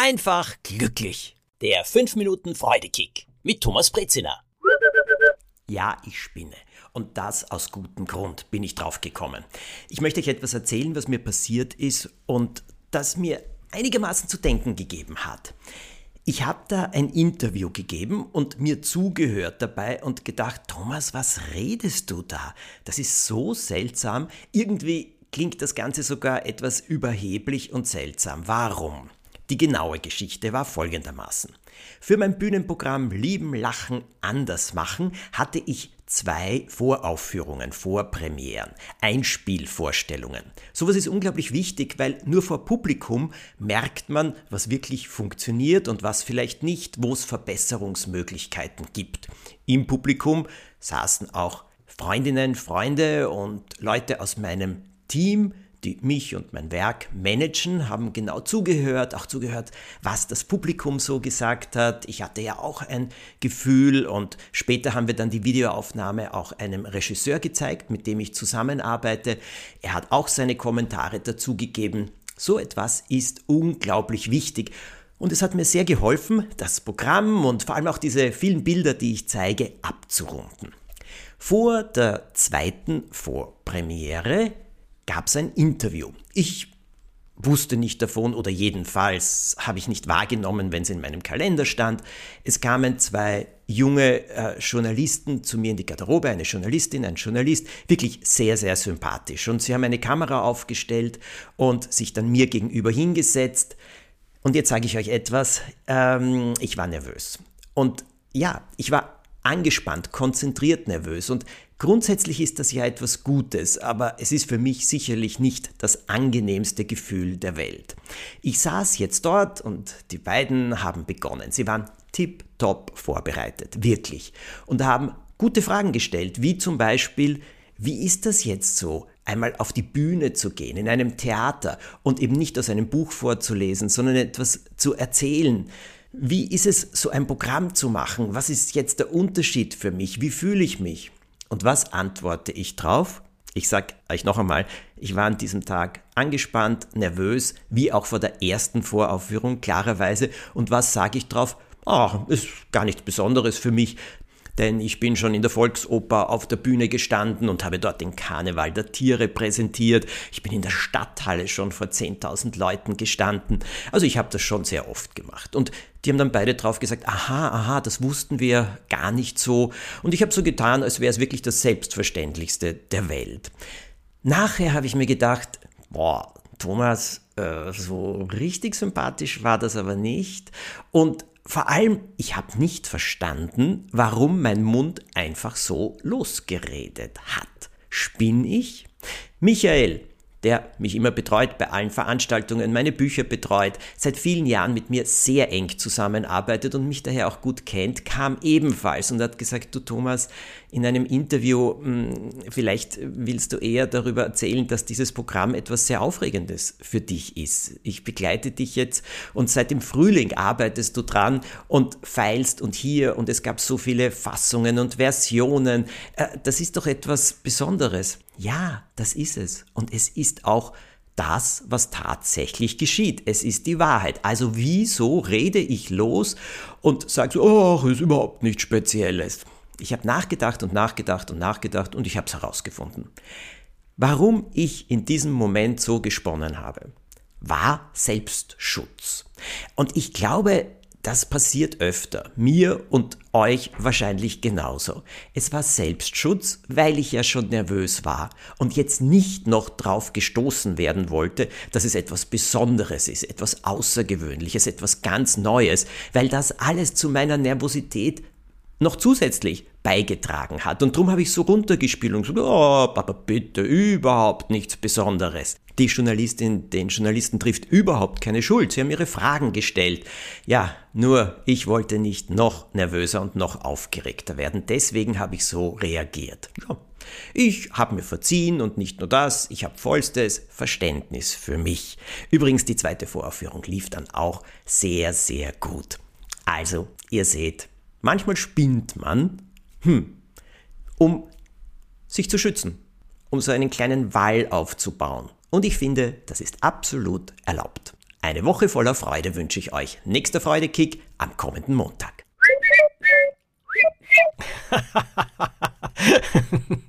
einfach glücklich. Der 5 Minuten Freudekick mit Thomas Brezina. Ja, ich spinne. Und das aus gutem Grund bin ich drauf gekommen. Ich möchte euch etwas erzählen, was mir passiert ist und das mir einigermaßen zu denken gegeben hat. Ich habe da ein Interview gegeben und mir zugehört dabei und gedacht, Thomas, was redest du da? Das ist so seltsam. Irgendwie klingt das Ganze sogar etwas überheblich und seltsam. Warum? Die genaue Geschichte war folgendermaßen. Für mein Bühnenprogramm Lieben, Lachen, Anders machen hatte ich zwei Voraufführungen, Vorpremieren, Einspielvorstellungen. Sowas ist unglaublich wichtig, weil nur vor Publikum merkt man, was wirklich funktioniert und was vielleicht nicht, wo es Verbesserungsmöglichkeiten gibt. Im Publikum saßen auch Freundinnen, Freunde und Leute aus meinem Team, die mich und mein Werk managen, haben genau zugehört, auch zugehört, was das Publikum so gesagt hat. Ich hatte ja auch ein Gefühl und später haben wir dann die Videoaufnahme auch einem Regisseur gezeigt, mit dem ich zusammenarbeite. Er hat auch seine Kommentare dazu gegeben. So etwas ist unglaublich wichtig. Und es hat mir sehr geholfen, das Programm und vor allem auch diese vielen Bilder, die ich zeige, abzurunden. Vor der zweiten Vorpremiere gab es ein Interview. Ich wusste nicht davon oder jedenfalls habe ich nicht wahrgenommen, wenn es in meinem Kalender stand. Es kamen zwei junge äh, Journalisten zu mir in die Garderobe, eine Journalistin, ein Journalist, wirklich sehr, sehr sympathisch. Und sie haben eine Kamera aufgestellt und sich dann mir gegenüber hingesetzt. Und jetzt sage ich euch etwas, ähm, ich war nervös. Und ja, ich war angespannt, konzentriert nervös. Und grundsätzlich ist das ja etwas Gutes, aber es ist für mich sicherlich nicht das angenehmste Gefühl der Welt. Ich saß jetzt dort und die beiden haben begonnen. Sie waren tipptopp vorbereitet, wirklich. Und haben gute Fragen gestellt, wie zum Beispiel, wie ist das jetzt so, einmal auf die Bühne zu gehen, in einem Theater und eben nicht aus einem Buch vorzulesen, sondern etwas zu erzählen? Wie ist es, so ein Programm zu machen? Was ist jetzt der Unterschied für mich? Wie fühle ich mich? Und was antworte ich drauf? Ich sage euch noch einmal, ich war an diesem Tag angespannt, nervös, wie auch vor der ersten Voraufführung, klarerweise. Und was sage ich drauf? Oh, ist gar nichts Besonderes für mich denn ich bin schon in der Volksoper auf der Bühne gestanden und habe dort den Karneval der Tiere präsentiert. Ich bin in der Stadthalle schon vor 10.000 Leuten gestanden. Also ich habe das schon sehr oft gemacht. Und die haben dann beide drauf gesagt, aha, aha, das wussten wir gar nicht so. Und ich habe so getan, als wäre es wirklich das Selbstverständlichste der Welt. Nachher habe ich mir gedacht, boah, Thomas, äh, so richtig sympathisch war das aber nicht. Und vor allem, ich habe nicht verstanden, warum mein Mund einfach so losgeredet hat. Spinn ich? Michael, der mich immer betreut bei allen Veranstaltungen, meine Bücher betreut, seit vielen Jahren mit mir sehr eng zusammenarbeitet und mich daher auch gut kennt, kam ebenfalls und hat gesagt, du Thomas, in einem Interview, hm, vielleicht willst du eher darüber erzählen, dass dieses Programm etwas sehr Aufregendes für dich ist. Ich begleite dich jetzt und seit dem Frühling arbeitest du dran und feilst und hier und es gab so viele Fassungen und Versionen. Äh, das ist doch etwas Besonderes. Ja, das ist es. Und es ist auch das, was tatsächlich geschieht. Es ist die Wahrheit. Also wieso rede ich los und sage so, oh, ist überhaupt nichts Spezielles. Ich habe nachgedacht und nachgedacht und nachgedacht und ich habe es herausgefunden. Warum ich in diesem Moment so gesponnen habe, war Selbstschutz. Und ich glaube, das passiert öfter, mir und euch wahrscheinlich genauso. Es war Selbstschutz, weil ich ja schon nervös war und jetzt nicht noch drauf gestoßen werden wollte, dass es etwas Besonderes ist, etwas Außergewöhnliches, etwas ganz Neues, weil das alles zu meiner Nervosität noch zusätzlich beigetragen hat. Und darum habe ich so runtergespielt und gesagt, oh, aber bitte, überhaupt nichts Besonderes. Die Journalistin, den Journalisten trifft überhaupt keine Schuld. Sie haben ihre Fragen gestellt. Ja, nur ich wollte nicht noch nervöser und noch aufgeregter werden. Deswegen habe ich so reagiert. Ja. Ich habe mir verziehen und nicht nur das, ich habe vollstes Verständnis für mich. Übrigens, die zweite Voraufführung lief dann auch sehr, sehr gut. Also, ihr seht, manchmal spinnt man, hm, um sich zu schützen, um so einen kleinen Wall aufzubauen. Und ich finde, das ist absolut erlaubt. Eine Woche voller Freude wünsche ich euch. Nächster Freudekick am kommenden Montag.